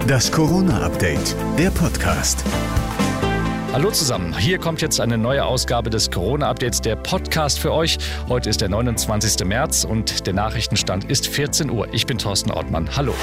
Das Corona-Update, der Podcast. Hallo zusammen, hier kommt jetzt eine neue Ausgabe des Corona-Updates, der Podcast für euch. Heute ist der 29. März und der Nachrichtenstand ist 14 Uhr. Ich bin Thorsten Ortmann. Hallo.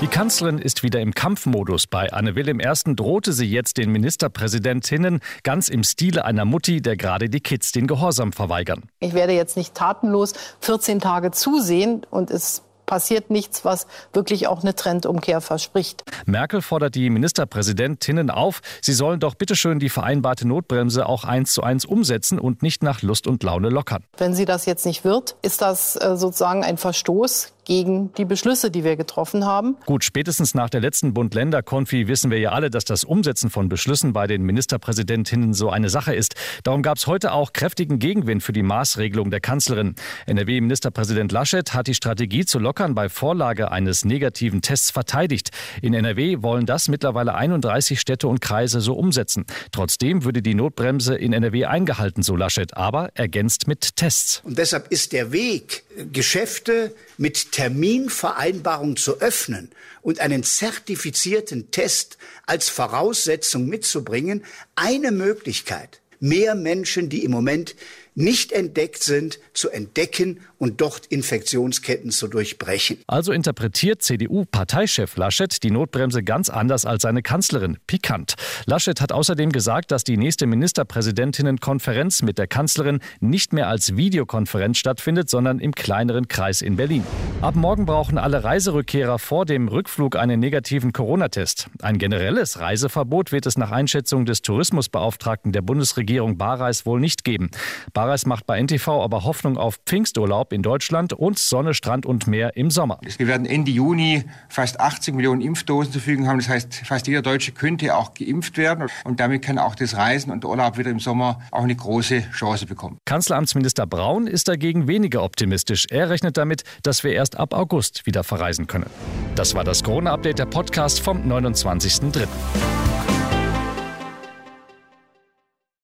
Die Kanzlerin ist wieder im Kampfmodus. Bei Anne Will I. drohte sie jetzt den Ministerpräsidentinnen ganz im Stile einer Mutti, der gerade die Kids den Gehorsam verweigern. Ich werde jetzt nicht tatenlos 14 Tage zusehen und es passiert nichts, was wirklich auch eine Trendumkehr verspricht. Merkel fordert die Ministerpräsidentinnen auf, sie sollen doch bitteschön die vereinbarte Notbremse auch eins zu eins umsetzen und nicht nach Lust und Laune lockern. Wenn sie das jetzt nicht wird, ist das äh, sozusagen ein Verstoß gegen die Beschlüsse, die wir getroffen haben. Gut, spätestens nach der letzten Bund-Länder-Konfi wissen wir ja alle, dass das Umsetzen von Beschlüssen bei den Ministerpräsidentinnen so eine Sache ist. Darum gab es heute auch kräftigen Gegenwind für die Maßregelung der Kanzlerin. NRW-Ministerpräsident Laschet hat die Strategie zu lockern bei Vorlage eines negativen Tests verteidigt. In NRW wollen das mittlerweile 31 Städte und Kreise so umsetzen. Trotzdem würde die Notbremse in NRW eingehalten, so Laschet, aber ergänzt mit Tests. Und deshalb ist der Weg, Geschäfte mit Terminvereinbarung zu öffnen und einen zertifizierten Test als Voraussetzung mitzubringen, eine Möglichkeit, mehr Menschen, die im Moment nicht entdeckt sind, zu entdecken und dort Infektionsketten zu durchbrechen. Also interpretiert CDU-Parteichef Laschet die Notbremse ganz anders als seine Kanzlerin. Pikant. Laschet hat außerdem gesagt, dass die nächste Ministerpräsidentinnenkonferenz mit der Kanzlerin nicht mehr als Videokonferenz stattfindet, sondern im kleineren Kreis in Berlin. Ab morgen brauchen alle Reiserückkehrer vor dem Rückflug einen negativen Corona-Test. Ein generelles Reiseverbot wird es nach Einschätzung des Tourismusbeauftragten der Bundesregierung Barreis wohl nicht geben. Barreis macht bei NTV aber Hoffnung auf Pfingsturlaub in Deutschland und Sonne, Strand und Meer im Sommer. Wir werden Ende Juni fast 80 Millionen Impfdosen zur Verfügung haben. Das heißt, fast jeder Deutsche könnte auch geimpft werden. Und damit kann auch das Reisen und der Urlaub wieder im Sommer auch eine große Chance bekommen. Kanzleramtsminister Braun ist dagegen weniger optimistisch. Er rechnet damit, dass wir erst ab August wieder verreisen können. Das war das Corona-Update der Podcast vom 29.03.